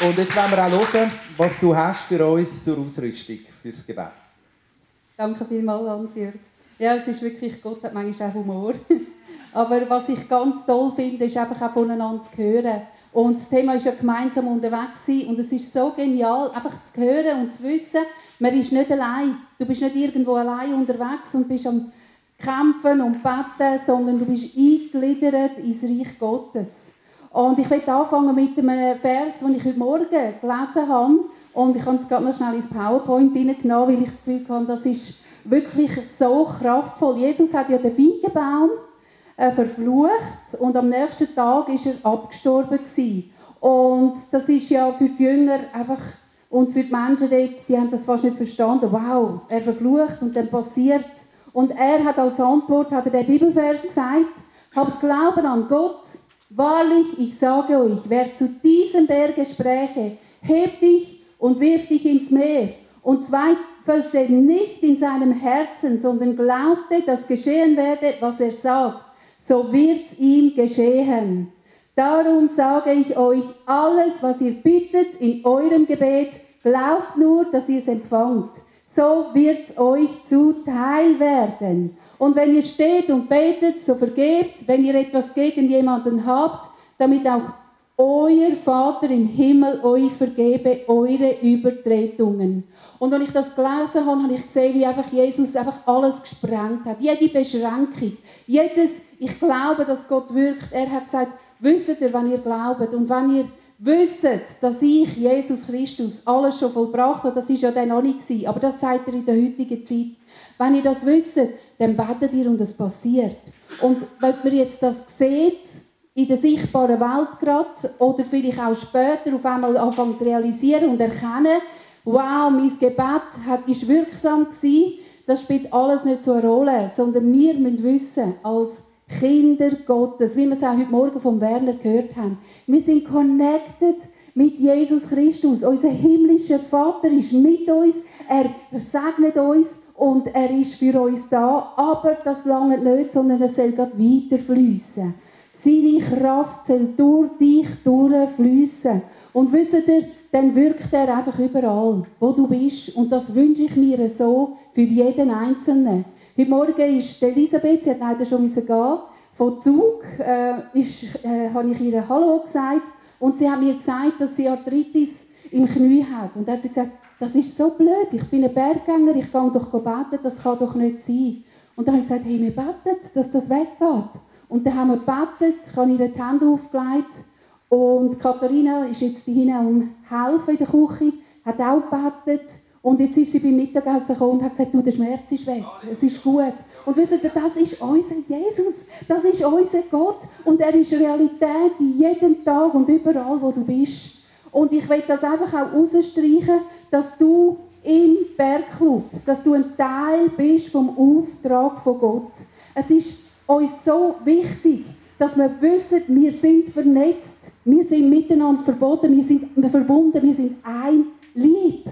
Und jetzt wollen wir auch hören, was du hast für uns zur Ausrüstung, fürs Gebet. Danke vielmals, Hans-Jörg. Ja, es ist wirklich, Gott hat manchmal auch Humor. Aber was ich ganz toll finde, ist einfach auch voneinander zu hören. Und das Thema ist ja gemeinsam unterwegs. Und es ist so genial, einfach zu hören und zu wissen, man ist nicht allein. Du bist nicht irgendwo allein unterwegs und bist am Kämpfen und Beten, sondern du bist eingegliedert ins Reich Gottes. Und ich möchte anfangen mit einem Vers, den ich heute Morgen gelesen habe. Und ich habe es gerade noch schnell ins PowerPoint hineingenommen, weil ich das Gefühl habe, das ist wirklich so kraftvoll. Jesus hat ja den Feigenbaum äh, verflucht und am nächsten Tag ist er abgestorben gewesen. Und das ist ja für die Jünger einfach und für die Menschen dort, die haben das fast nicht verstanden. Wow, er verflucht und dann passiert Und er hat als Antwort, hat er den Bibelvers gesagt, habt Glauben an Gott. Wahrlich, ich sage euch, wer zu diesem Berge spräche, heb dich und wirf dich ins Meer und zweifelte nicht in seinem Herzen, sondern glaubte, dass geschehen werde, was er sagt, so wird's ihm geschehen. Darum sage ich euch, alles, was ihr bittet in eurem Gebet, glaubt nur, dass ihr es empfangt. So wird's euch zuteil werden. Und wenn ihr steht und betet, so vergebt, wenn ihr etwas gegen jemanden habt, damit auch euer Vater im Himmel euch vergebe eure Übertretungen. Und wenn ich das gelesen habe, habe ich gesehen, wie einfach Jesus einfach alles gesprengt hat. Jede Beschränkung, jedes, ich glaube, dass Gott wirkt. Er hat gesagt, wisst ihr, wenn ihr glaubt und wenn ihr wisst, dass ich, Jesus Christus, alles schon vollbracht habe, das ist ja dann noch nicht gewesen, aber das sagt er in der heutigen Zeit. Wenn ihr das wisst, dann betet ihr und es passiert. Und wenn man jetzt das sieht, in der sichtbaren Welt gerade, oder vielleicht auch später auf einmal anfangen zu realisieren und erkennen, wow, mein Gebet ist wirksam gewesen, das spielt alles nicht so eine Rolle, sondern wir müssen wissen, als Kinder Gottes, wie wir es auch heute Morgen von Werner gehört haben, wir sind connected mit Jesus Christus. Unser himmlischer Vater ist mit uns, er segnet uns und er ist für uns da, aber das lange nicht, sondern er soll weiter fließen. Seine Kraft soll durch dich durchfließen. Und wisst ihr, dann wirkt er einfach überall, wo du bist. Und das wünsche ich mir so für jeden Einzelnen. Heute Morgen ist Elisabeth, sie hat leider schon gehen, von Zug, äh, ist, äh, habe ich ihr Hallo gesagt. Und sie hat mir gesagt, dass sie Arthritis im Knie hat. Und dann hat sie gesagt, das ist so blöd, ich bin ein Berggänger, ich kann doch beten, das kann doch nicht sein. Und dann habe ich gesagt, hey, wir beten, dass das weggeht. Und dann haben wir gebetet, ich habe ihr die Hände aufgelegt. Und Katharina ist jetzt hier um helfen in der Küche, hat auch gebetet und jetzt ist sie beim Mittagessen gekommen und hat gesagt, du, der Schmerz ist weg, es ist gut. Und wisst ihr, das ist unser Jesus, das ist unser Gott. Und er ist Realität in jedem Tag und überall, wo du bist. Und ich will das einfach auch rausstreichen, dass du im Bergclub, dass du ein Teil bist vom Auftrag von Gott. Es ist uns so wichtig, dass wir wissen, wir sind vernetzt, wir sind miteinander verbunden, wir sind verbunden, wir sind ein Lieb.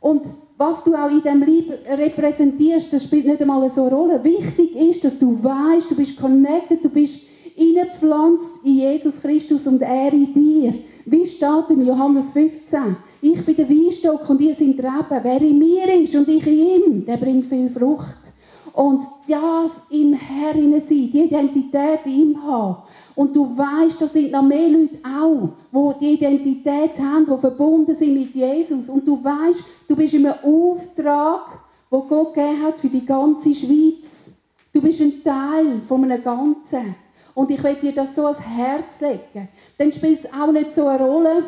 Und was du auch in diesem Lieb repräsentierst, das spielt nicht einmal so eine Rolle. Wichtig ist, dass du weißt, du bist connected, du bist eingepflanzt in Jesus Christus und er in dir. Wie steht in Johannes 15? Ich bin der Weinstock und ihr seid Reben. Wer in mir ist und ich in ihm, der bringt viel Frucht. Und das im Herrn sein, die Identität in ihm haben. Und du weißt, da sind noch mehr Leute auch, die die Identität haben, die verbunden sind mit Jesus. Und du weißt, du bist in einem Auftrag, wo Gott gegeben hat für die ganze Schweiz. Du bist ein Teil von einem Ganzen. Und ich will dir das so ans Herz legen. Dann spielt es auch nicht so eine Rolle,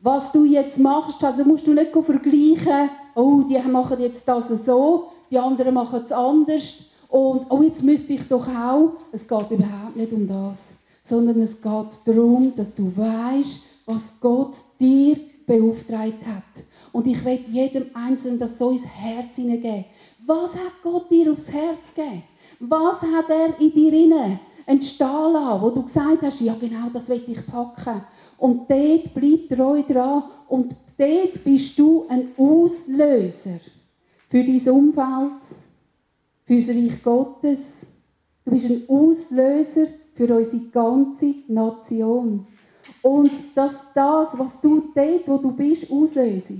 was du jetzt machst. Also musst du nicht vergleichen, oh, die machen jetzt das so, die anderen machen es anders. Und oh, jetzt müsste ich doch auch. Es geht überhaupt nicht um das, sondern es geht darum, dass du weißt, was Gott dir beauftragt hat. Und ich will jedem Einzelnen das so ins Herz hineingeben. Was hat Gott dir aufs Herz gegeben? Was hat er in dir inne entstehen lassen, wo du gesagt hast, ja genau, das will ich packen. Und dort bleib treu dran und dort bist du ein Auslöser für dein Umfeld, für das Reich Gottes. Du bist ein Auslöser für unsere ganze Nation. Und dass das, was du dort, wo du bist, auslöst,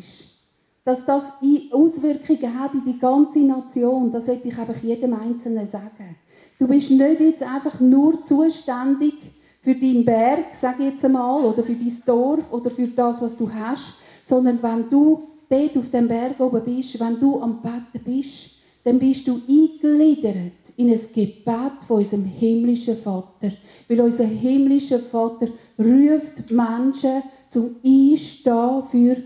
dass das Auswirkungen hat in die ganze Nation, das möchte ich einfach jedem Einzelnen sagen. Du bist nicht jetzt einfach nur zuständig für deinen Berg, sage ich jetzt einmal, oder für dein Dorf oder für das, was du hast, sondern wenn du dort auf dem Berg oben bist, wenn du am Betten bist, dann bist du eingegliedert in ein Gebet von unserem himmlischen Vater. Weil unser himmlischer Vater ruft Menschen zum Einstehen für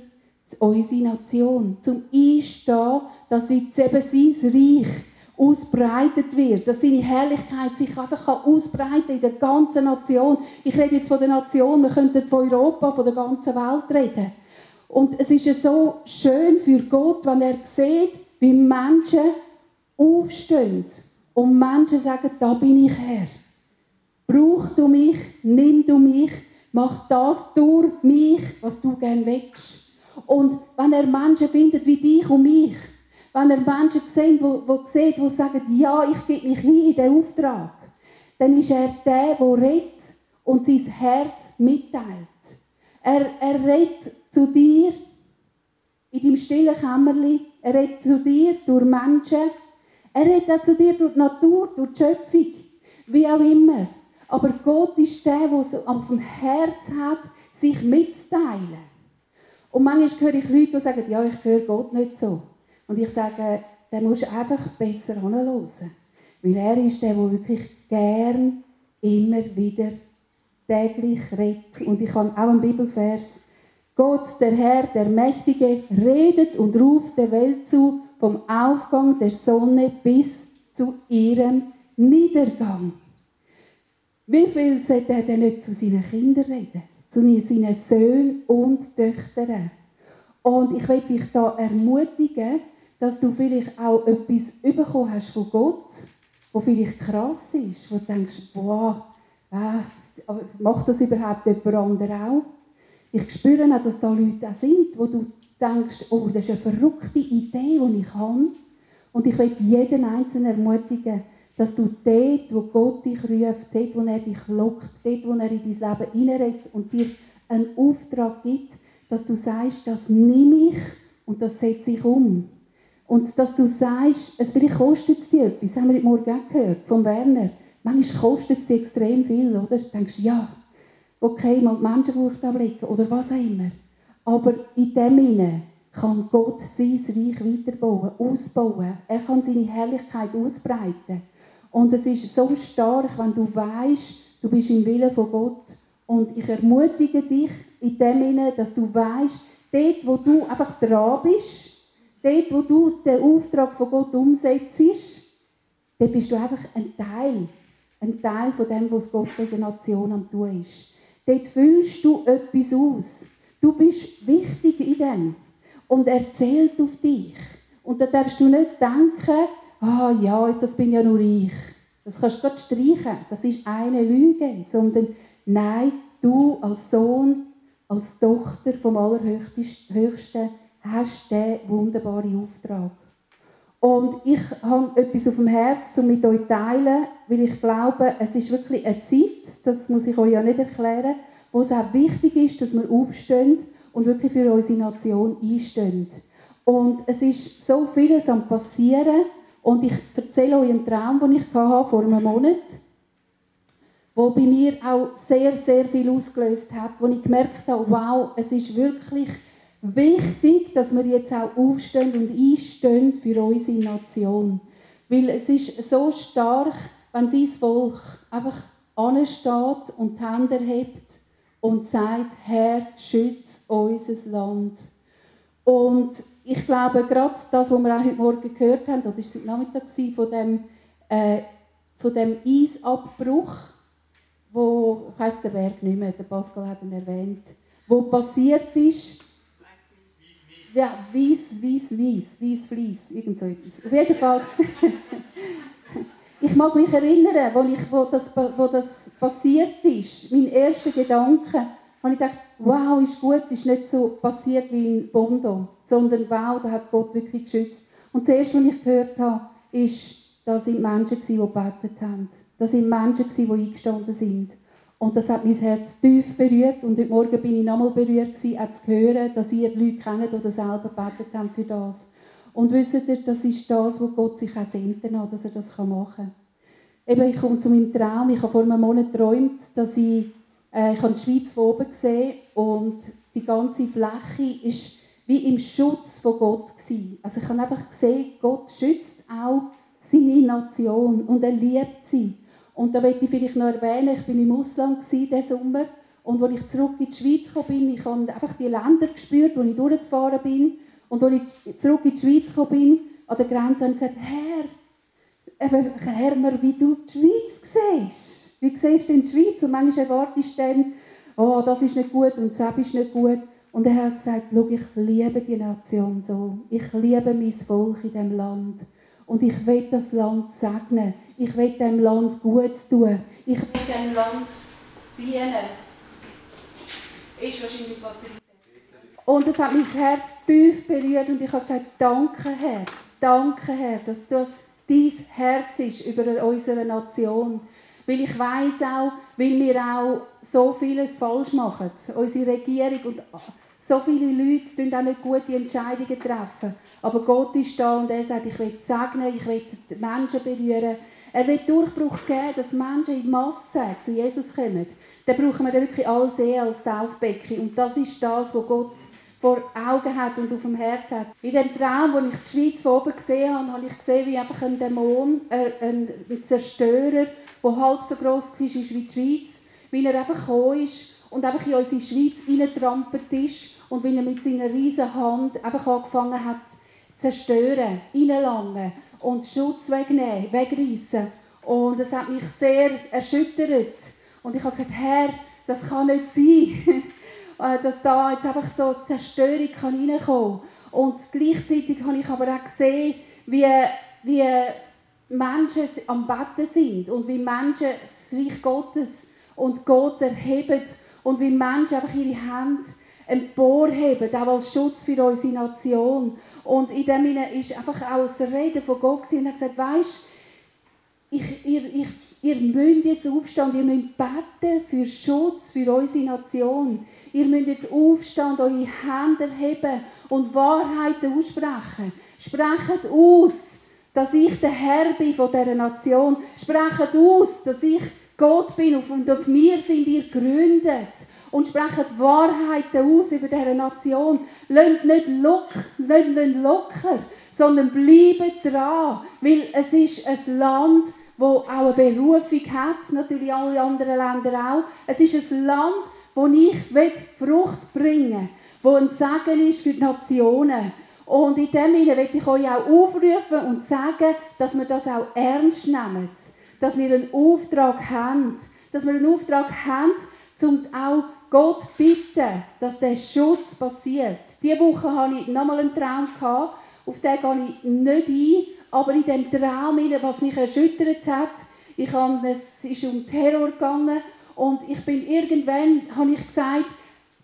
unsere Nation. Zum Einstehen, dass jetzt eben sein Reich ausbreitet wird, dass seine Herrlichkeit sich einfach ausbreiten in der ganzen Nation. Ich rede jetzt von der Nation, wir könnten von Europa, von der ganzen Welt reden. Und es ist ja so schön für Gott, wenn er sieht, wie Menschen aufstehen und Menschen sagen, da bin ich Herr. Brauch du mich, nimm du mich, mach das durch mich, was du gern willst. Und wenn er Menschen findet wie dich und mich, wenn er Menschen sieht, wo, wo sieht, die sagen, ja, ich gebe mich hin in den Auftrag, dann ist er der, der redet und sein Herz mitteilt. Er, er redet zu dir in deinem stillen Kämmerli, er redet zu dir durch Menschen, er redet auch zu dir durch die Natur, durch die Schöpfung, wie auch immer. Aber Gott ist der, der es am Herz hat, sich mitzuteilen. Und manchmal höre ich Leute, die sagen, ja, ich höre Gott nicht so. Und ich sage, dann musst du einfach besser hören. Weil er ist der, der wirklich gern immer wieder täglich redet. Und ich habe auch einen Bibelvers. Gott, der Herr, der Mächtige, redet und ruft der Welt zu, vom Aufgang der Sonne bis zu ihrem Niedergang. Wie viel sollte er denn nicht zu seinen Kindern reden? Zu seinen Söhnen und Töchtern. Und ich will dich da ermutigen, dass du vielleicht auch etwas bekommen hast von Gott, wo vielleicht krass ist, wo du denkst, boah, äh, macht das überhaupt jemand anderes auch? Ich spüre auch, dass da Leute auch sind, wo du denkst, oh, das ist eine verrückte Idee, die ich habe. Und ich will jeden Einzelnen ermutigen, dass du dort, wo Gott dich ruft, dort, wo er dich lockt, dort, wo er in dein Leben hineinredet und dir einen Auftrag gibt, dass du sagst, das nehme ich und das setze ich um. Und dass du sagst, es vielleicht kostet es dir etwas, haben wir heute Morgen auch gehört, von Werner. Manchmal kostet es dir extrem viel, oder? Du denkst, ja, okay, mal die Menschenwurst ablegen oder was auch immer. Aber in dem Sinne kann Gott sein Reich weiterbauen, ausbauen. Er kann seine Herrlichkeit ausbreiten. Und es ist so stark, wenn du weißt, du bist im Willen von Gott. Und ich ermutige dich in dem Sinne, dass du weißt, dort, wo du einfach dran bist, dort, wo du den Auftrag von Gott umsetzt, dort bist du einfach ein Teil. Ein Teil von dem, was Gott in der Nation am tun ist. Dort füllst du etwas aus. Du bist wichtig in dem. Und er zählt auf dich. Und da darfst du nicht denken, ah ja, jetzt das bin ja nur ich. Das kannst du gerade streichen. Das ist eine Lüge. Sondern nein, du als Sohn, als Tochter vom Allerhöchsten hast diesen wunderbaren Auftrag. Und ich habe etwas auf dem Herzen, um mit euch teilen, weil ich glaube, es ist wirklich eine Zeit, das muss ich euch ja nicht erklären, wo es auch wichtig ist, dass wir aufstehen und wirklich für unsere Nation einstehen. Und es ist so vieles am passieren und ich erzähle euch einen Traum, den ich hatte vor einem Monat, wo bei mir auch sehr, sehr viel ausgelöst hat, wo ich gemerkt habe, wow, es ist wirklich wichtig, dass wir jetzt auch aufstehen und einstehen für unsere Nation. Weil es ist so stark, wenn sein Volk einfach ansteht und die Hände hebt und sagt, Herr, schütze unser Land. Und ich glaube, gerade das, was wir auch heute Morgen gehört haben, oder ist es heute Nachmittag von dem, äh, von dem Eisabbruch, wo, ich weiss den Berg nicht mehr, der Pascal hat ihn erwähnt, wo passiert ist, ja, weiss, weiss, weiss, weiss, fleiss, irgend so etwas. Auf jeden Fall. Ich mag mich erinnern, wo, ich, wo, das, wo das passiert ist, mein erster Gedanke, habe ich gedacht, wow, ist gut, ist nicht so passiert wie in Bondo, sondern wow, da hat Gott wirklich geschützt. Und das erste, was ich gehört habe, ist, da sind Menschen, die gebetet haben. Da sind Menschen, die eingestanden sind. Und das hat mein Herz tief berührt. Und heute Morgen bin ich nochmal berührt, gewesen, auch zu hören, dass ihr Leute kennt oder selber gebetet habt für das. Und wisst ihr, das ist das, was Gott sich auch sehnt, dass er das machen kann. Eben, ich komme zu meinem Traum. Ich habe vor einem Monat geträumt, dass ich, äh, ich die Schweiz von oben gesehen und die ganze Fläche ist wie im Schutz von Gott gewesen. Also ich habe einfach gesehen, Gott schützt auch seine Nation und er liebt sie. Und da möchte ich vielleicht noch erwähnen, ich war im Ausland diesen Sommer und als ich zurück in die Schweiz gekommen bin, ich habe einfach die Länder gespürt, wo ich durchgefahren bin und als ich zurück in die Schweiz gekommen bin, an der Grenze, habe ich gesagt, Herr, erklär mir, wie du die Schweiz siehst. Wie siehst du die Schweiz? Und manchmal erwartest du dann, oh, das ist nicht gut und das ist nicht gut. Und er hat gesagt, schau, ich liebe die Nation so. Ich liebe mein Volk in diesem Land. Und ich will das Land segnen. Ich will dem Land gut tun. Ich will dem Land dienen. Ist wahrscheinlich Batterie. Und es hat mein Herz tief berührt und ich habe gesagt, danke Herr, danke Herr, dass das dein Herz ist über unsere Nation. Weil ich weiß auch, weil wir auch so vieles falsch machen. Unsere Regierung und so viele Leute tun auch nicht gute Entscheidungen treffen. Aber Gott ist da und er sagt, ich will segnen, ich will die Menschen berühren. Er will Durchbruch geben, dass Menschen in Masse zu Jesus kommen. Dann brauchen wir wirklich alle sehr als Taufbecken. Und das ist das, was Gott vor Augen hat und auf dem Herz hat. In dem Traum, wo ich die Schweiz oben gesehen habe, habe ich gesehen, wie einfach ein Dämon, äh, ein Zerstörer, der halb so groß war wie die Schweiz, wie er einfach gekommen ist und einfach in unsere Schweiz reingetrampelt ist und wie er mit seiner riesen Hand einfach angefangen hat zu zerstören, reinlangen und Schutz wegnehmen, wegreißen. Und das hat mich sehr erschüttert. Und ich habe gesagt, Herr, das kann nicht sein, äh, dass da jetzt einfach so Zerstörung kann reinkommen kann. Und gleichzeitig habe ich aber auch gesehen, wie, wie Menschen am Betten sind und wie Menschen das Reich Gottes und Gott erheben und wie Menschen einfach ihre Hände emporheben, auch als Schutz für unsere Nation. Und in dem Sinne ist einfach auch das Reden von Gott und er hat gesagt, weisst, ich, ihr, ich, ihr müsst jetzt aufstehen, ihr müsst beten für Schutz für unsere Nation. Ihr müsst jetzt aufstehen und eure Hände erheben und Wahrheiten aussprechen. Sprecht aus, dass ich der Herr bin von dieser Nation. Sprecht aus, dass ich Gott bin und auf mir sind ihr gegründet und sprechen Wahrheiten aus über diese Nation. Lasst nicht, lock, nicht locker, sondern bleibt dran, weil es ist ein Land, das auch eine Berufung hat, natürlich alle anderen Länder auch. Es ist ein Land, wo ich Frucht bringen will, wo ein Segen ist für die Nationen. Und in dem Sinne möchte ich euch auch aufrufen und sagen, dass wir das auch ernst nehmen. Dass wir einen Auftrag haben. Dass wir einen Auftrag haben, um auch Gott bitten, dass der Schutz passiert. Diese Woche hatte ich nochmal einen Traum, auf den gehe ich nicht ein, aber in dem Traum, was mich erschüttert hat, ich habe, es ist um Terror gegangen und ich bin irgendwann, habe ich gesagt,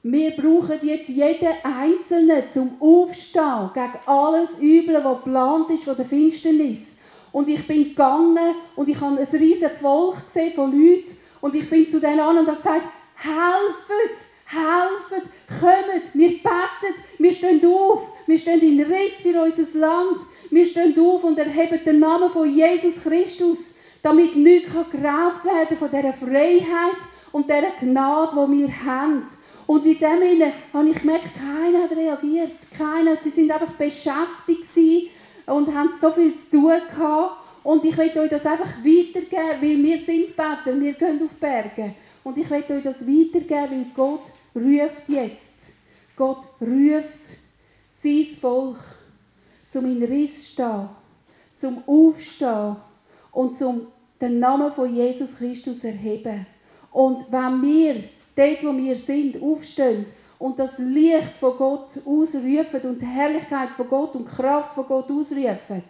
wir brauchen jetzt jeden Einzelnen zum Aufstehen gegen alles Üble, was geplant ist von der Finsternis. Und ich bin gegangen und ich habe ein riesiges Volk gesehen von Leuten und ich bin zu denen an und habe gesagt, helfet, helfet, kommt, wir beten, wir stehen auf, wir stehen in Riss für unser Land, wir stehen auf und erheben den Namen von Jesus Christus, damit nichts geraubt werden von dieser Freiheit und dieser Gnade, die wir haben. Und in dem Sinne habe ich gemerkt, keiner hat reagiert. Keiner, die sind einfach beschäftigt und haben so viel zu tun gehabt. Und ich will euch das einfach weitergeben, weil wir sind Beter, wir gehen auf Berge. Und ich möchte euch das weitergeben, weil Gott ruft jetzt. Gott ruft sein Volk zum in Riss stehen, zum Aufstehen und zum den Namen von Jesus Christus erheben. Und wenn wir dort, wo wir sind, aufstehen und das Licht von Gott ausrufen und die Herrlichkeit von Gott und die Kraft von Gott ausrufen,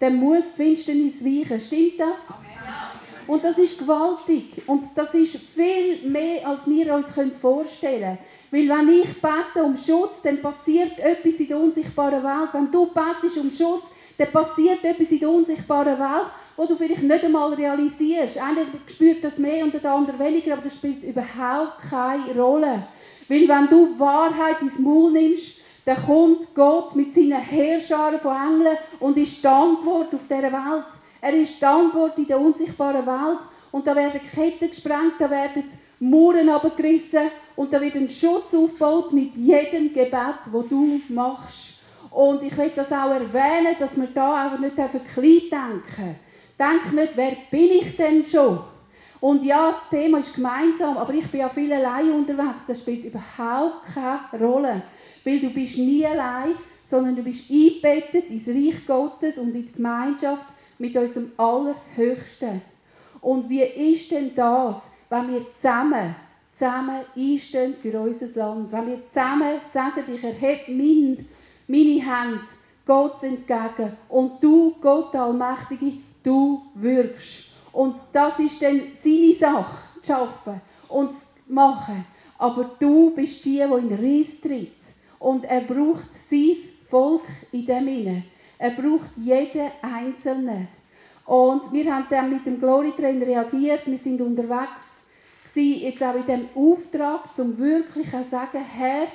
dann muss die Finsternis weichen. Stimmt das? Amen. Und das ist gewaltig. Und das ist viel mehr, als wir uns vorstellen können. Weil wenn ich bete um Schutz, dann passiert etwas in der unsichtbaren Welt. Wenn du betest um Schutz, dann passiert etwas in der unsichtbaren Welt. wo du vielleicht nicht einmal realisierst. Einer spürt das mehr und der andere weniger, aber das spielt überhaupt keine Rolle. Weil wenn du Wahrheit ins Maul nimmst, dann kommt Gott mit seinen Heerscharen von Engeln und ist die Antwort auf dieser Welt. Er ist Antwort in der unsichtbaren Welt. Und da werden Ketten gesprengt, da werden Mauern abgerissen und da wird ein Schutz aufgebaut mit jedem Gebet, wo du machst. Und ich will das auch erwähnen, dass wir da auch nicht klein denken. Denk nicht, wer bin ich denn schon? Und ja, das Thema ist gemeinsam, aber ich bin ja viel allein unterwegs. Das spielt überhaupt keine Rolle. Weil du bist nie allein, sondern du bist eingebettet ins Reich Gottes und in die Gemeinschaft mit unserem Allerhöchsten. Und wie ist denn das, wenn wir zusammen, zusammen einstehen für unser Land? Wenn wir zusammen sagen, ich erhebe mein, meine Hände Gott entgegen und du, Gott Allmächtige, du wirkst. Und das ist dann seine Sache, zu schaffen und zu machen. Aber du bist die, die in den tritt. Und er braucht sein Volk in dem Inne. Er braucht jeden Einzelnen. Und wir haben dann mit dem Glory Train reagiert. Wir sind unterwegs gewesen, jetzt auch in dem Auftrag, um wirklich zu sagen, Herr,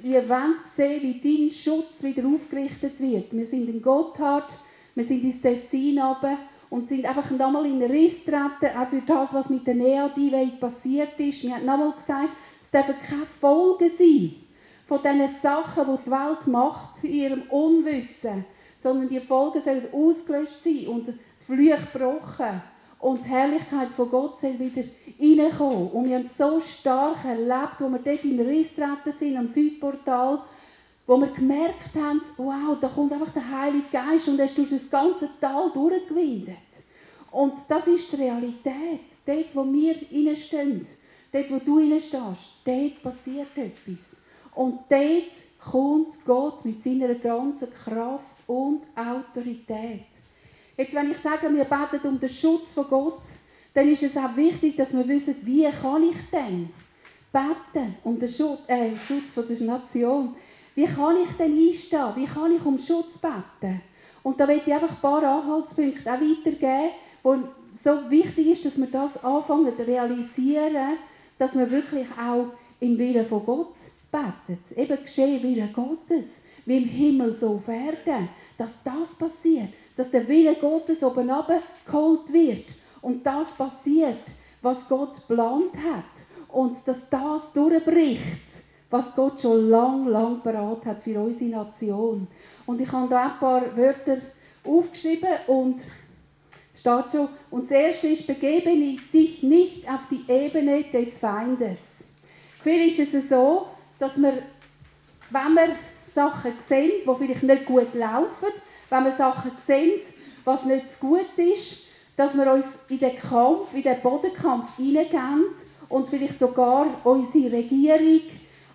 wir wollen sehen, wie dein Schutz wieder aufgerichtet wird. Wir sind in Gotthard, wir sind ins Tessin runter und sind einfach nochmal in den Riss getreten, auch für das, was mit der Nea-Divei passiert ist. Wir haben nochmal gesagt, es dürfen keine Folgen sein von diesen Sachen, die die Welt macht, in ihrem Unwissen, sondern die Folgen sollen ausgelöscht sein und Flüche gebrochen. Und die Herrlichkeit von Gott soll wieder reinkommen. Und wir haben so stark erlebt, wo wir dort in Riss sind, am Südportal, wo wir gemerkt haben, wow, da kommt einfach der Heilige Geist und er ist durch das ganze Tal durchgewindet. Und das ist die Realität. Dort, wo wir reinstehen, dort, wo du reinstehst, dort passiert etwas. Und dort kommt Gott mit seiner ganzen Kraft und Autorität. Jetzt, wenn ich sage, wir beten um den Schutz von Gott, dann ist es auch wichtig, dass wir wissen, wie kann ich denn beten um den Schutz, äh, Schutz von der Nation. Wie kann ich denn einstehen? Wie kann ich um Schutz beten? Und da möchte ich einfach ein paar Anhaltspunkte auch weitergeben, wo so wichtig ist, dass wir das anfangen zu realisieren, dass wir wirklich auch im Willen von Gott beten. Eben geschehe Wille Gottes, wie im Himmel so auf Erden. Dass das passiert dass der Wille Gottes oben geholt wird und das passiert, was Gott geplant hat und dass das durchbricht, was Gott schon lang, lang parat hat für unsere Nation. Und ich habe da ein paar Wörter aufgeschrieben und steht schon. Und das erste ist, begebe dich nicht auf die Ebene des Feindes. Vielleicht ist es so, dass wir, wenn wir Sachen sehen, die vielleicht nicht gut laufen, wenn wir Sachen sehen, was nicht gut ist, dass wir uns in den Kampf, in den Bodenkampf hineingehen und vielleicht sogar unsere Regierung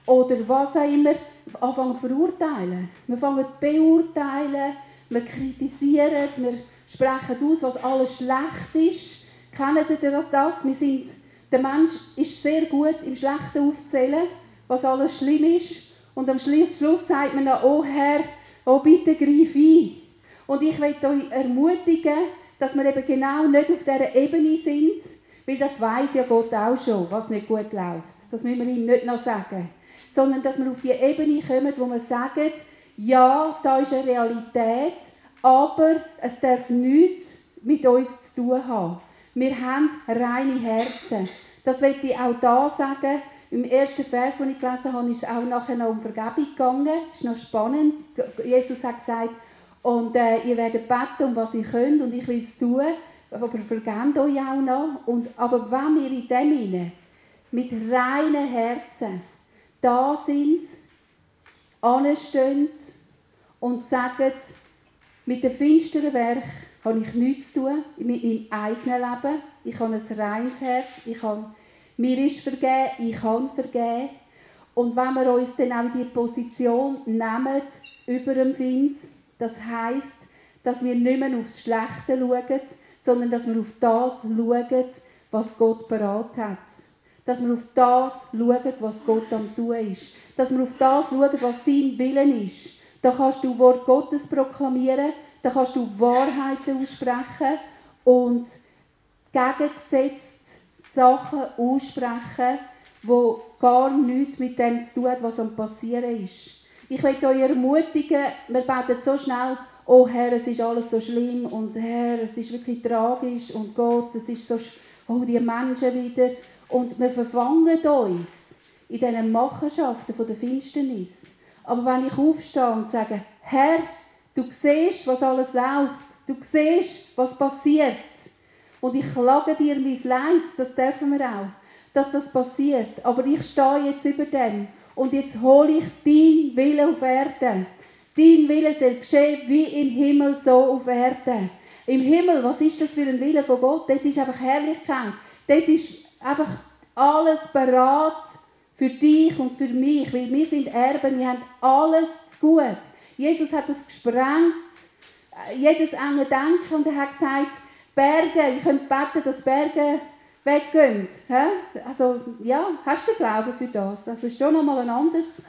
oder was auch immer anfangen zu verurteilen. Wir fangen zu beurteilen, wir kritisieren, wir sprechen aus, was alles schlecht ist. Kennen ihr das? das? Wir sind, der Mensch ist sehr gut im Schlechten aufzählen, was alles schlimm ist. Und am Schluss sagt man dann, oh Herr, oh bitte greif ein. Und ich möchte euch ermutigen, dass wir eben genau nicht auf dieser Ebene sind, weil das weiß ja Gott auch schon, was nicht gut läuft. Das müssen wir ihm nicht noch sagen. Sondern dass wir auf die Ebene kommen, wo wir sagen, ja, da ist eine Realität, aber es darf nichts mit uns zu tun haben. Wir haben reine Herzen. Das möchte ich auch da sagen. Im ersten Vers, den ich gelesen habe, ist es auch nachher noch um Vergebung gegangen. Das ist noch spannend. Jesus hat gesagt, und äh, ihr werdet beten, um was ihr könnt, und ich will es tun. Aber vergebt euch auch noch. Und, aber wenn wir in dem hinein mit reinen Herzen da sind, anstehen und sagen, mit dem finsteren Werk habe ich nichts zu tun, mit meinem eigenen Leben. Ich habe ein reines Herz, ich kann, mir ist vergeben, ich kann vergeben. Und wenn wir uns dann auch die Position nehmen, über dem Find, das heißt, dass wir nicht mehr aufs Schlechte schauen, sondern dass wir auf das schauen, was Gott parat hat. Dass wir auf das schauen, was Gott am tun ist. Dass wir auf das schauen, was sein Willen ist. Da kannst du Wort Gottes proklamieren, da kannst du Wahrheiten aussprechen und gegengesetzt Sachen aussprechen, die gar nichts mit dem zu tun was am passieren ist. Ich möchte euch ermutigen, wir beten so schnell, oh Herr, es ist alles so schlimm und Herr, es ist wirklich tragisch und Gott, es ist so, oh die Menschen wieder und wir verfangen uns in diesen Machenschaften der Finsternis. Aber wenn ich aufstehe und sage, Herr, du siehst, was alles läuft, du siehst, was passiert und ich klage dir mein Leid, das dürfen wir auch, dass das passiert, aber ich stehe jetzt über dem und jetzt hole ich dein Wille auf Erden. Dein Wille soll geschehen wie im Himmel, so auf Erden. Im Himmel, was ist das für ein Wille von Gott? Dort ist einfach Herrlichkeit. Dort ist einfach alles bereit für dich und für mich, weil wir sind Erben, wir haben alles zu gut. Jesus hat es gesprengt, jedes enge Denken, und er hat gesagt, Berge, ich könnte beten, dass Berge weggehen. Also, ja, hast du Glauben für das? Also, ist schon nochmal ein anderes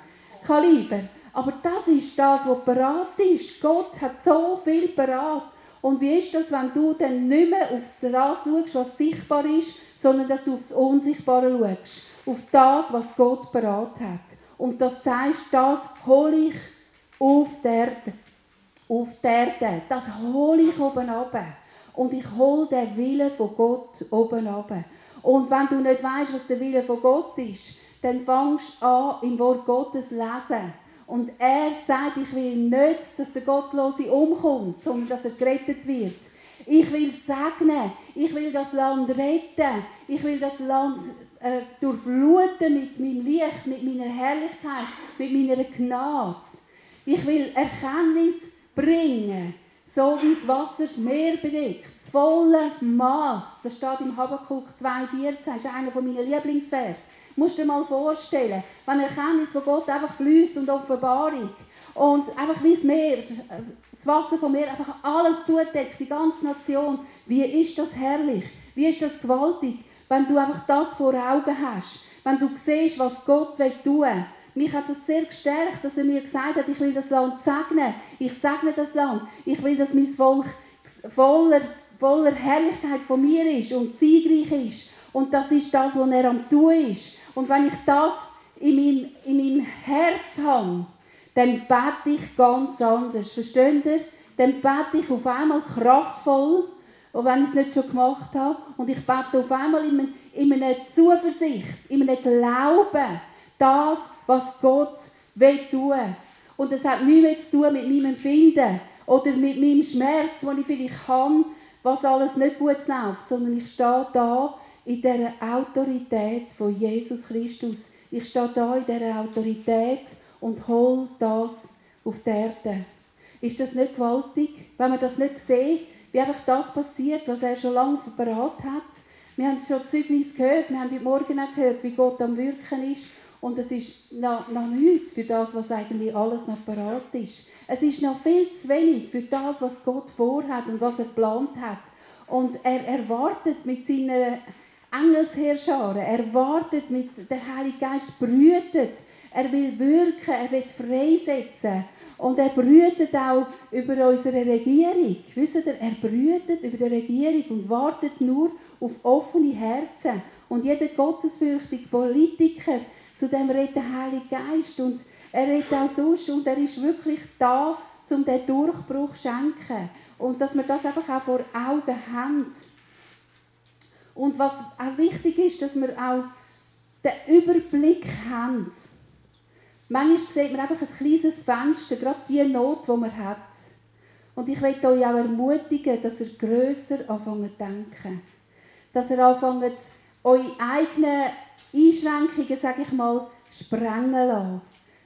Kaliber. Aber das ist das, was parat ist. Gott hat so viel parat. Und wie ist das, wenn du dann nicht mehr auf das schaust, was sichtbar ist, sondern dass du auf das Unsichtbare schaust? Auf das, was Gott parat hat. Und das sagst, das hole ich auf der Erde. Auf der Erde. Das hole ich oben runter. Und ich hole den Willen von Gott oben runter. Und wenn du nicht weißt, was der Wille von Gott ist, dann fangst du an, im Wort Gottes zu lesen und er sagt, ich will nicht, dass der Gottlose umkommt, sondern dass er gerettet wird. Ich will segnen, ich will das Land retten, ich will das Land äh, durchfluten mit meinem Licht, mit meiner Herrlichkeit, mit meiner Gnade. Ich will Erkenntnis bringen, so wie das Wasser das Meer bedeckt. Das volle Maß. Das steht im Habakkuk 2,14. Das ist einer meiner Lieblingsvers. Musst dir mal vorstellen, wenn Erkenntnis von Gott einfach fließt und Offenbarung und einfach wie das Meer, das Wasser vom Meer einfach alles zudeckt, die ganze Nation, wie ist das herrlich, wie ist das gewaltig, wenn du einfach das vor Augen hast, wenn du siehst, was Gott will tun. Mich hat das sehr gestärkt, dass er mir gesagt hat, ich will das Land segnen, ich segne das Land, ich will, dass mein Volk voller, voller Herrlichkeit von mir ist und siegreich ist. Und das ist das, was er am tun ist. Und wenn ich das in meinem, in meinem Herz habe, dann bete ich ganz anders. Versteht ihr? Dann bete ich auf einmal kraftvoll, auch wenn ich es nicht schon gemacht habe. Und ich bete auf einmal in, in einer Zuversicht, in einem Glauben, das, was Gott will tun. Und das hat nichts zu tun mit meinem Empfinden oder mit meinem Schmerz, den ich vielleicht habe, was alles nicht gut läuft, sondern ich stehe da in der Autorität von Jesus Christus. Ich stehe da in dieser Autorität und hole das auf die Erde. Ist das nicht gewaltig, wenn man das nicht sieht, wie einfach das passiert, was er schon lange verbracht hat? Wir haben schon Zeugnis gehört, wir haben heute Morgen auch gehört, wie Gott am Wirken ist. Und es ist noch, noch nichts für das, was eigentlich alles noch parat ist. Es ist noch viel zu wenig für das, was Gott vorhat und was er geplant hat. Und er erwartet mit seiner Engelsheerscharen. Er wartet mit, der Heilige Geist brütet. Er will wirken, er will freisetzen. Und er brütet auch über unsere Regierung. Wisst ihr, er brütet über die Regierung und wartet nur auf offene Herzen. Und jeder gottesfürchtige Politiker, zu dem redet der Heilige Geist. Und er redet auch sonst. Und er ist wirklich da, um den Durchbruch zu schenken. Und dass wir das einfach auch vor Augen haben. Und was auch wichtig ist, dass wir auch den Überblick haben. Manchmal sieht man einfach ein kleines Fenster, gerade die Not, die man hat. Und ich möchte euch auch ermutigen, dass ihr grösser anfangt zu denken. Dass ihr anfangt, eure eigenen Einschränkungen, sage ich mal, sprengen lassen.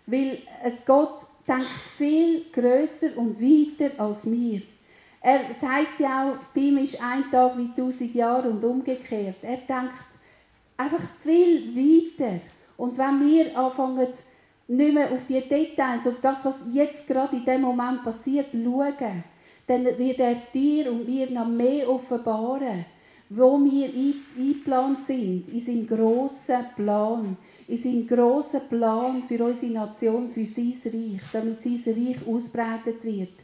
Weil es Gott denkt viel grösser und weiter als wir. Er, es heisst ja auch, bei ihm ist ein Tag wie tausend Jahre und umgekehrt. Er denkt einfach viel weiter. Und wenn wir anfangen, nicht mehr auf die Details, auf das, was jetzt gerade in dem Moment passiert, schauen, dann wird er dir und mir noch mehr offenbaren, wo wir eingeplant sind, in seinem grossen Plan, in seinem grossen Plan für unsere Nation, für sein Reich, damit sein Reich ausbreitet wird.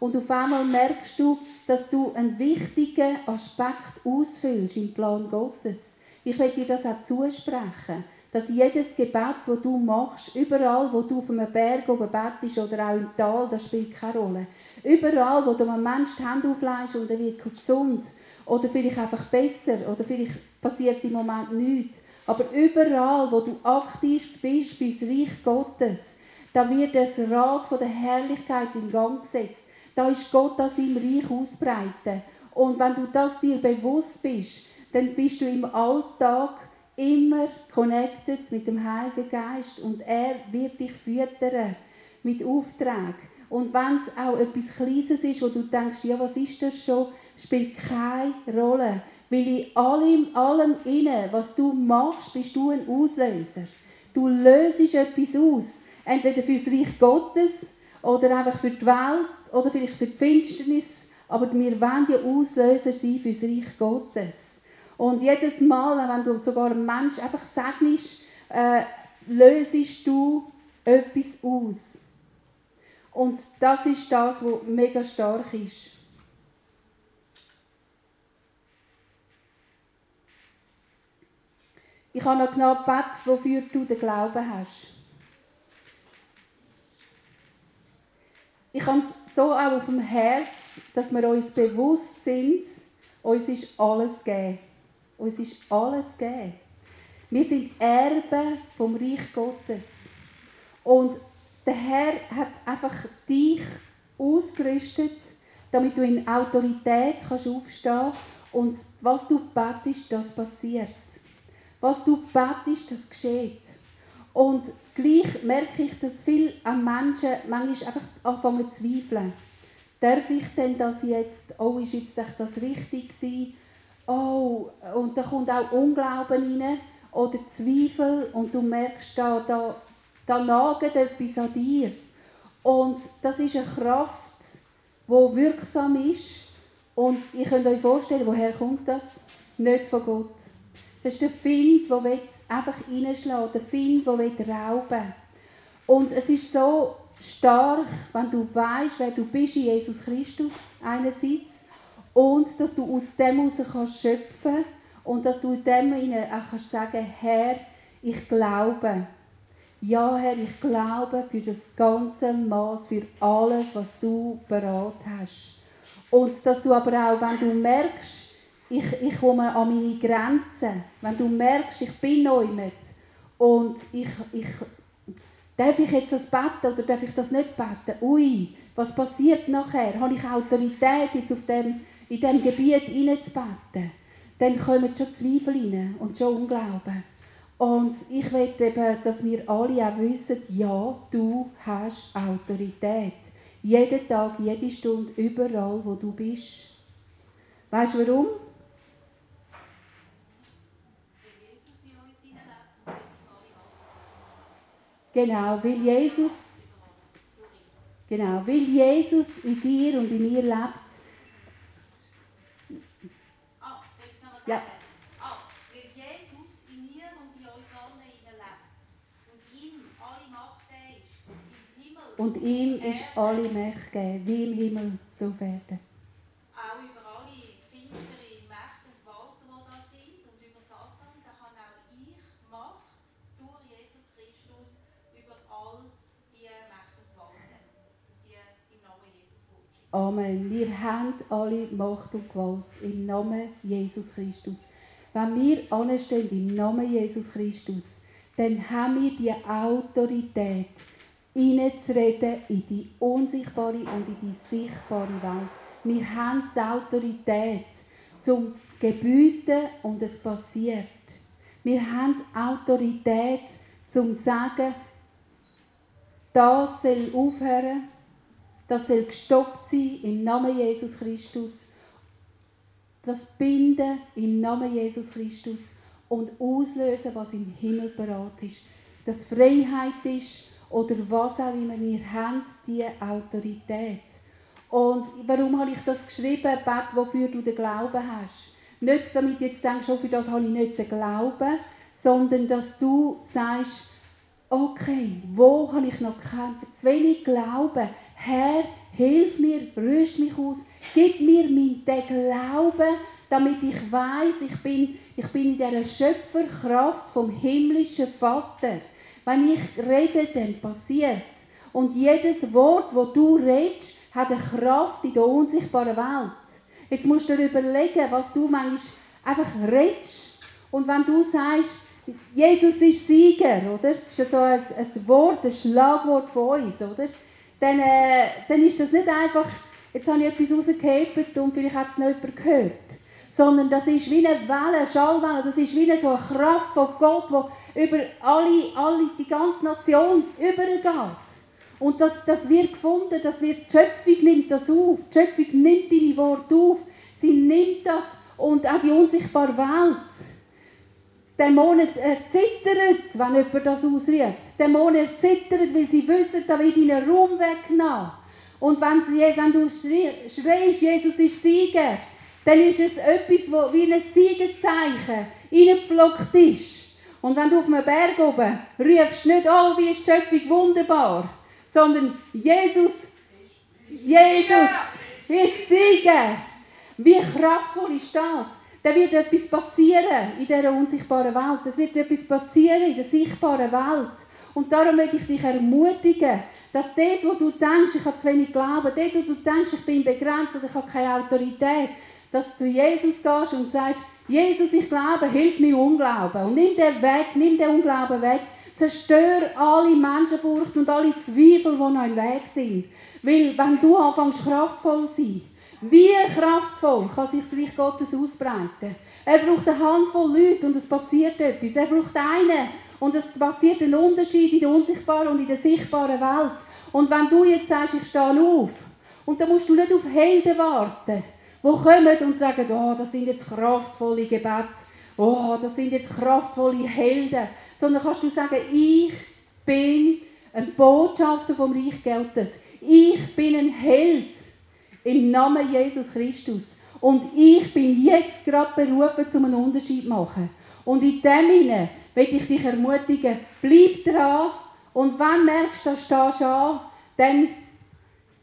Und auf einmal merkst du, dass du einen wichtigen Aspekt ausfüllst im Plan Gottes. Ich will dir das auch zusprechen, dass jedes Gebet, das du machst, überall, wo du auf einem Berg oben bettest oder auch im Tal, das spielt keine Rolle. Überall, wo du einem Menschen die Hände auflegst und er wird gesund oder vielleicht einfach besser oder vielleicht passiert im Moment nichts. Aber überall, wo du aktiv bist, bist Reich Gottes, da wird das Rad von der Herrlichkeit in Gang gesetzt. Da ist Gott an seinem Reich ausbreiten. Und wenn du das dir bewusst bist, dann bist du im Alltag immer connected mit dem Heiligen Geist und er wird dich füttern mit Auftrag. Und wenn es auch etwas Kleines ist, wo du denkst, ja, was ist das schon, spielt keine Rolle. Weil in allem, allem inne, was du machst, bist du ein Auslöser. Du löst etwas aus. Entweder für das Reich Gottes oder einfach für die Welt oder vielleicht für die Finsternis. Aber wir wollen ja Auslöser sein für das Reich Gottes. Und jedes Mal, wenn du sogar einen Menschen einfach segnest, äh, lösest du etwas aus. Und das ist das, was mega stark ist. Ich habe noch genau gebeten, wofür du den Glauben hast. Ich habe es so auch auf dem Herz, dass wir uns bewusst sind, uns ist alles gegeben. Uns ist alles gegeben. Wir sind Erben vom Reich Gottes. Und der Herr hat einfach dich ausgerüstet, damit du in Autorität kannst aufstehen und was du betest, das passiert. Was du betest, das geschieht. Und gleich merke ich, dass viele Menschen manchmal einfach anfangen zu zweifeln. Darf ich denn das jetzt? Oh, ist jetzt das richtig gewesen? Oh, und da kommt auch Unglauben rein oder Zweifel und du merkst, da, da, da nagt etwas an dir. Und das ist eine Kraft, die wirksam ist. Und ihr könnt euch vorstellen, woher kommt das? Nicht von Gott. Das ist der Find, der einfach reinschlagen der Find, der rauben will. Und es ist so stark, wenn du weißt, wer du bist in Jesus Christus einerseits und dass du aus dem heraus kannst schöpfen und dass du in dem auch kannst sagen, Herr, ich glaube. Ja, Herr, ich glaube für das ganze Maß, für alles, was du bereit hast. Und dass du aber auch, wenn du merkst, ich, ich komme an meine Grenzen. Wenn du merkst, ich bin mit und ich, ich, darf ich jetzt das beten oder darf ich das nicht beten? Ui, was passiert nachher? Habe ich Autorität, jetzt auf dem, in diesem Gebiet hineinzubeten? Dann kommen schon Zweifel rein und schon Unglauben. Und ich will eben, dass wir alle auch wissen, ja, du hast Autorität. Jeden Tag, jede Stunde, überall, wo du bist. Weißt du warum? Genau, weil Jesus, genau, weil Jesus in dir und in mir lebt. Ah, sagen? Ja. Ah, weil Jesus in mir und in uns allen lebt. Und ihm alle Macht ist. Im Himmel. Und ihm ist alle Macht gegeben, wie im Himmel so werden. Auch über alle finstere Mächte und Gewalten, die da sind. Und über Satan, da kann auch ich Macht durch Jesus Christus über all die Mächte und Gewalten, die im Namen Jesus vorstehen. Amen. Wir haben alle Macht und Gewalt im Namen Jesus Christus. Wenn wir anstehen im Namen Jesus Christus, dann haben wir die Autorität, hineinzureden in die unsichtbare und in die sichtbare Welt. Wir haben die Autorität zum Gebieten und es passiert. Wir haben die Autorität zum sagen, das soll aufhören, das soll gestoppt sein im Namen Jesus Christus. Das Binden im Namen Jesus Christus und auslösen, was im Himmel bereit ist. Dass Freiheit ist oder was auch immer. Wir haben diese Autorität. Und warum habe ich das geschrieben, Bet, wofür du den Glauben hast? Nicht, damit du jetzt denkst, oh, für das habe ich nicht den Glauben, sondern dass du sagst, okay, wo habe ich noch keinen, zu wenig Glauben? Herr, hilf mir, rüst mich aus, gib mir den Glauben, damit ich weiß, ich bin, ich bin in dieser Schöpferkraft vom himmlischen Vater. Wenn ich rede, dann passiert es. Und jedes Wort, das du redest, hat eine Kraft in der unsichtbaren Welt. Jetzt musst du dir überlegen, was du manchmal einfach redest. Und wenn du sagst, Jesus ist Sieger, oder? Das ist so ein, ein Wort, ein Schlagwort von uns, oder? Dann, äh, dann ist das nicht einfach, jetzt habe ich etwas rausgehebt und vielleicht hat es nicht jemand gehört. Sondern das ist wie eine Welle, eine Schallwelle, das ist wie so eine Kraft von Gott, die über alle, alle, die ganze Nation übergeht. Und das, das wird gefunden, das wird, die Schöpfung nimmt das auf, die Schöpfung nimmt deine Worte auf, sie nimmt das und auch die unsichtbare Welt Dämonen erzittern, wenn jemand das ausruft. Dämonen erzittern, weil sie wissen, da wird ihnen Raum weggenommen. Und wenn, wenn du schreist, Jesus ist Sieger, dann ist es etwas, wo wie ein Siegeszeichen reingepflockt ist. Und wenn du auf einem Berg oben rufst, nicht, oh, wie ist die Schöpfung wunderbar, sondern Jesus, Jesus ist Sieger. Wie kraftvoll ist das? dann wird etwas passieren in dieser unsichtbaren Welt. Es wird etwas passieren in der sichtbaren Welt. Und darum möchte ich dich ermutigen, dass dort, wo du denkst, ich habe zu wenig Glauben, dort, wo du denkst, ich bin begrenzt oder ich habe keine Autorität, dass du Jesus gehst und sagst, Jesus, ich glaube, hilf mir Unglauben. Und nimm den weg, nimm den Unglauben weg. Zerstör alle Menschenfurcht und alle Zweifel, die noch im Weg sind. Weil, wenn du anfängst, kraftvoll zu sein, wie kraftvoll kann sich das Reich Gottes ausbreiten? Er braucht eine Handvoll Leute und es passiert etwas. Er braucht einen und es passiert ein Unterschied in der unsichtbaren und in der sichtbaren Welt. Und wenn du jetzt sagst, ich stehe auf, und dann musst du nicht auf Helden warten, die kommen und sagen, oh, das sind jetzt kraftvolle Gebete, oh, das sind jetzt kraftvolle Helden, sondern kannst du sagen, ich bin ein Botschafter vom Reich Gottes. Ich bin ein Held. Im Namen Jesus Christus. Und ich bin jetzt gerade berufen, um einen Unterschied zu machen. Und in dem Sinne will ich dich ermutigen, bleib dran. Und wenn du merkst, da stehst du an, dann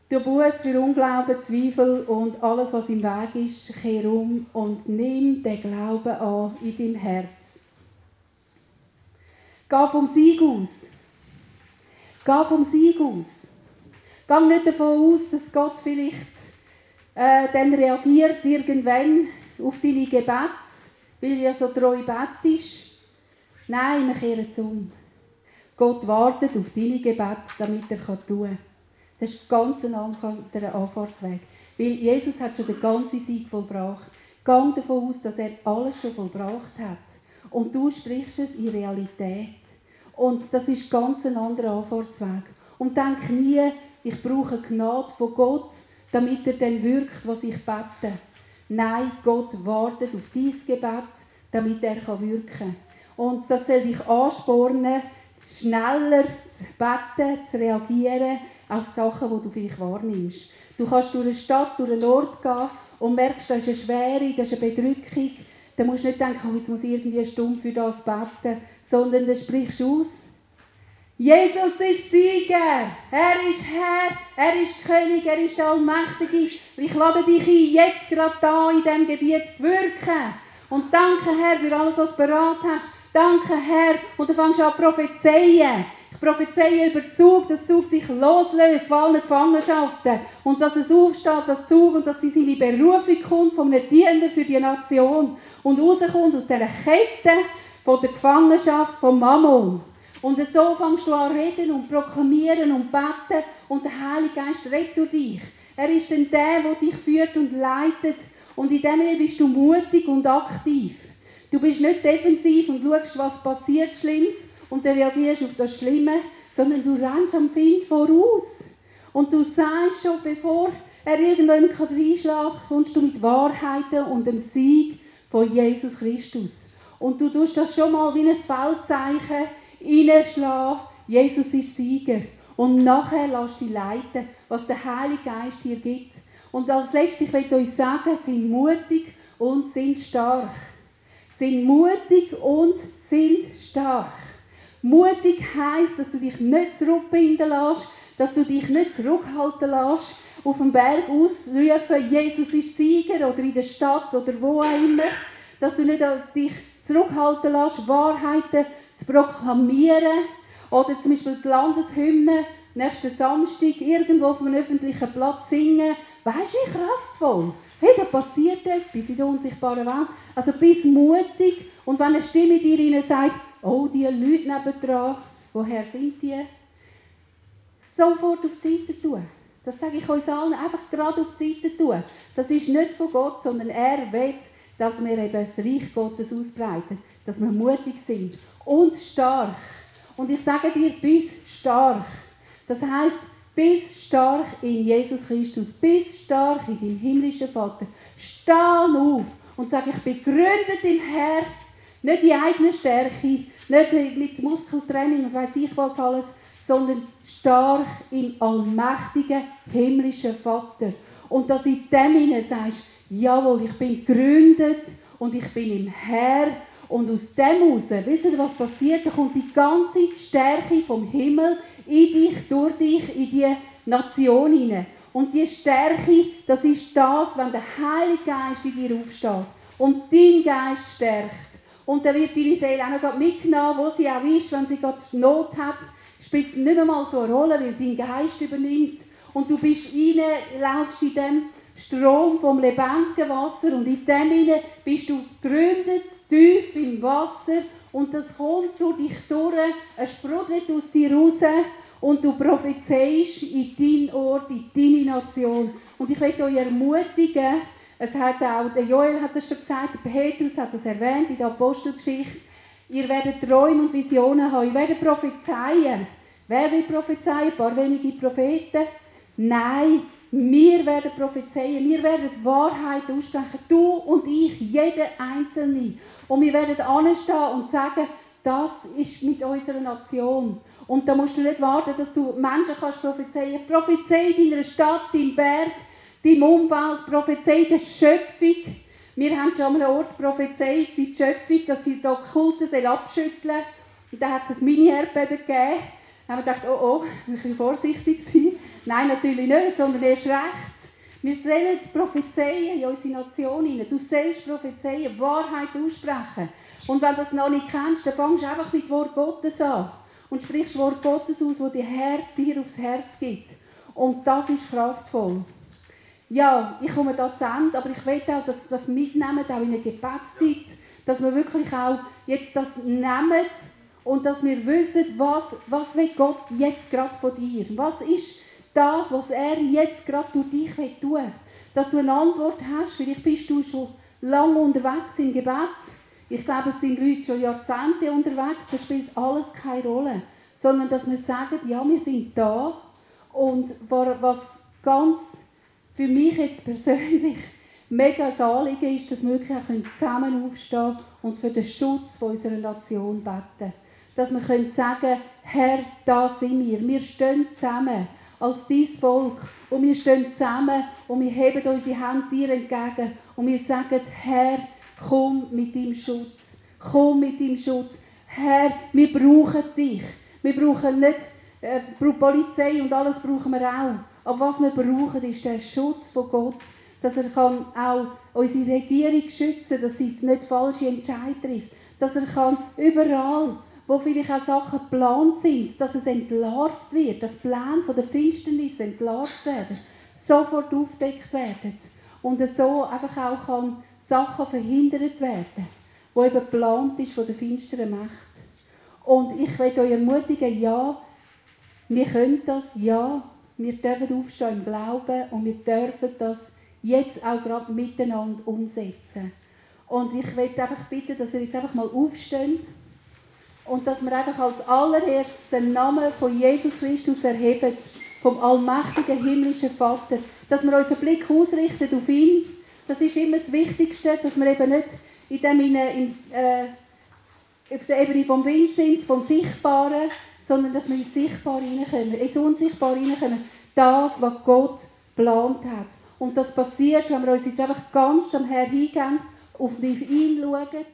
du Buß für Unglauben, Zweifel und alles, was im Weg ist, kehr um und nimm den Glauben an in deinem Herz. Geh vom Sieg aus. Geh vom Sieg aus. Geh nicht davon aus, dass Gott vielleicht äh, dann reagiert irgendwann auf deine Gebete, weil du ja so treu betest. Nein, wir kehren um. Gott wartet auf deine Gebete, damit er tun kann. Das ist ganz ein anderer Anfahrtsweg. Weil Jesus hat schon den ganzen Sieg vollbracht. Gang davon aus, dass er alles schon vollbracht hat. Und du sprichst es in Realität. Und das ist ganz ein anderer Anfahrtsweg. Und denk nie, ich brauche Gnade von Gott, damit er dann wirkt, was ich bete. Nein, Gott wartet auf dein Gebet, damit er wirken kann. Und das soll dich anspornen, schneller zu beten, zu reagieren auf Sachen, die du vielleicht wahrnimmst. Du kannst durch eine Stadt, durch einen Ort gehen und merkst, das ist eine Schwere, das ist eine Bedrückung. Dann musst du nicht denken, oh, jetzt muss ich irgendwie eine Stunde für das beten, sondern dann sprichst du aus. Jesus ist Sieger, er ist Herr, er ist König, er ist Allmächtig. Ich lade dich ein, jetzt gerade da in diesem Gebiet zu wirken. Und danke, Herr, für alles, was du beraten hast. Danke, Herr. Und dann fängst du an prophezeien. Ich prophezeie über Zug, dass Zug sich loslöst von allen Gefangenschaften. Und dass es aufsteht, das Zug, und dass sie seine Berufung kommt von einem Diener für die Nation. Und rauskommt aus dieser Kette von der Gefangenschaft von Mammon. Und so fängst du an reden und proklamieren und beten und der Heilige Geist redet durch dich. Er ist dann der, der dich führt und leitet und in dem bist du mutig und aktiv. Du bist nicht defensiv und schaust, was passiert Schlimmes und dann reagierst auf das Schlimme, sondern du rennst am Find voraus. Und du sagst schon, bevor er irgendwann reinschlagen kann, kommst du mit Wahrheiten und dem Sieg von Jesus Christus. Und du tust das schon mal wie ein Feldzeichen reinschlagen, Jesus ist Sieger. Und nachher lass dich leiten, was der Heilige Geist dir gibt. Und als letztes, ich möchte euch sagen, sind mutig und sind stark. Sind mutig und sind stark. Mutig heisst, dass du dich nicht zurückbinden lässt, dass du dich nicht zurückhalten lässt, auf dem Berg ausrufen, Jesus ist Sieger oder in der Stadt oder wo auch immer, dass du nicht dich zurückhalten lässt, Wahrheiten zu proklamieren oder zum Beispiel die Landeshymne nächsten Samstag irgendwo auf einem öffentlichen Platz singen. Weißt du, kraftvoll. Hey, da passiert etwas in der unsichtbaren Welt. Also bist mutig und wenn eine Stimme dir sagt, oh, die Leute nebendran, woher sind die? Sofort auf die Seite tun. Das sage ich uns allen, einfach gerade auf die Seite tun. Das ist nicht von Gott, sondern er will, dass wir eben das Reich Gottes ausbreiten. Dass wir mutig sind und stark. Und ich sage dir, bist stark. Das heißt, bist stark in Jesus Christus, bist stark in deinem himmlischen Vater. Steh auf und sag, ich bin gegründet im Herrn, nicht in eigener Stärke, nicht mit Muskeltraining und weiß ich was alles, sondern stark im allmächtigen himmlischen Vater. Und dass in dem hinein sagst, jawohl, ich bin gegründet und ich bin im Herr und aus dem heraus, wisst ihr, was passiert? Da kommt die ganze Stärke vom Himmel in dich, durch dich, in die Nation hinein. Und die Stärke, das ist das, wenn der Heilige Geist in dir aufsteht und dein Geist stärkt. Und dann wird deine Seele auch noch mitgenommen, wo sie auch ist, wenn sie gerade Not hat. Spielt nicht einmal so eine Rolle, weil dein Geist übernimmt. Und du bist rein, laufst in dem Strom vom lebendigen Wasser und in dem hinein bist du gegründet, tief im Wasser und das kommt durch dich durch, es sprudelt aus dir raus und du prophezeist in deinen Ort, in deine Nation. Und ich möchte euch ermutigen, es hat auch, der Joel hat das schon gesagt, der Petrus hat das erwähnt in der Apostelgeschichte, ihr werdet Träume und Visionen haben, ihr werdet prophezeien. Wer will prophezeien? Ein paar wenige Propheten? Nein, wir werden prophezeien, wir werden Wahrheit aussprechen, du und ich, jeder Einzelne. Und wir werden anstehen und sagen, das ist mit unserer Nation. Und da musst du nicht warten, dass du Menschen kannst prophezeien. Prophezei deiner Stadt, deinem Berg, deinem Umwelt, prophezei der Schöpfung. Wir haben schon an einem Ort prophezeit, die Schöpfung, dass sie die Okkulte abschütteln Und da hat es ein Mini-Erdbeben gegeben. Da haben wir gedacht, oh oh, ein bisschen vorsichtig sein. Nein, natürlich nicht, sondern erst recht. Wir sollen prophezeien in unsere Nation hinein. Du sollst prophezeien, Wahrheit aussprechen. Und wenn du das noch nicht kennst, dann fangst du einfach mit Wort Gottes an. Und sprichst Wort Gottes aus, das dir aufs Herz gibt. Und das ist kraftvoll. Ja, ich komme da zu Ende, aber ich will auch, dass das mitnehmen, auch in der Gebetszeit, dass wir wirklich auch jetzt das nehmen und dass wir wissen, was, was will Gott jetzt gerade von dir? Was ist das, was er jetzt gerade durch dich will. Dass du eine Antwort hast. Vielleicht bist du schon lange unterwegs im Gebet. Ich glaube, es sind Leute schon Jahrzehnte unterwegs. Das spielt alles keine Rolle. Sondern, dass wir sagen, ja, wir sind da. Und was ganz für mich jetzt persönlich mega Anliegen ist, dass wir wirklich auch zusammen aufstehen und für den Schutz unserer Nation beten. Dass wir sagen können Herr, da sind wir. Wir stehen zusammen als dein Volk. Und wir stehen zusammen und wir heben unsere Hände dir entgegen und wir sagen, Herr, komm mit deinem Schutz. Komm mit deinem Schutz. Herr, wir brauchen dich. Wir brauchen nicht äh, Polizei und alles brauchen wir auch. Aber was wir brauchen, ist der Schutz von Gott. Dass er kann auch unsere Regierung schützen kann, dass sie nicht falsche Entscheidungen trifft. Dass er kann überall wo vielleicht auch Sachen geplant sind, dass es entlarvt wird, dass Pläne von der Finsternis entlarvt werden, sofort aufdeckt werden und so einfach auch kann Sachen verhindert werden, wo eben geplant ist von der finsteren Macht. Und ich will euch ermutigen, ja, wir können das, ja, wir dürfen aufstehen im Glauben und wir dürfen das jetzt auch gerade miteinander umsetzen. Und ich will einfach bitten, dass ihr jetzt einfach mal aufsteht und dass wir einfach als allererstes den Namen von Jesus Christus erheben, vom allmächtigen himmlischen Vater, dass wir unseren Blick ausrichten auf ihn. Das ist immer das Wichtigste, dass wir eben nicht in dem in, in, äh, auf der Ebene vom Wind sind, vom Sichtbaren, sondern dass wir ins Sichtbare hineinkommen, ins Unsichtbare hineinkommen. Das, was Gott geplant hat. Und das passiert, wenn wir uns jetzt einfach ganz am Herrn hingehen, auf ihn schauen,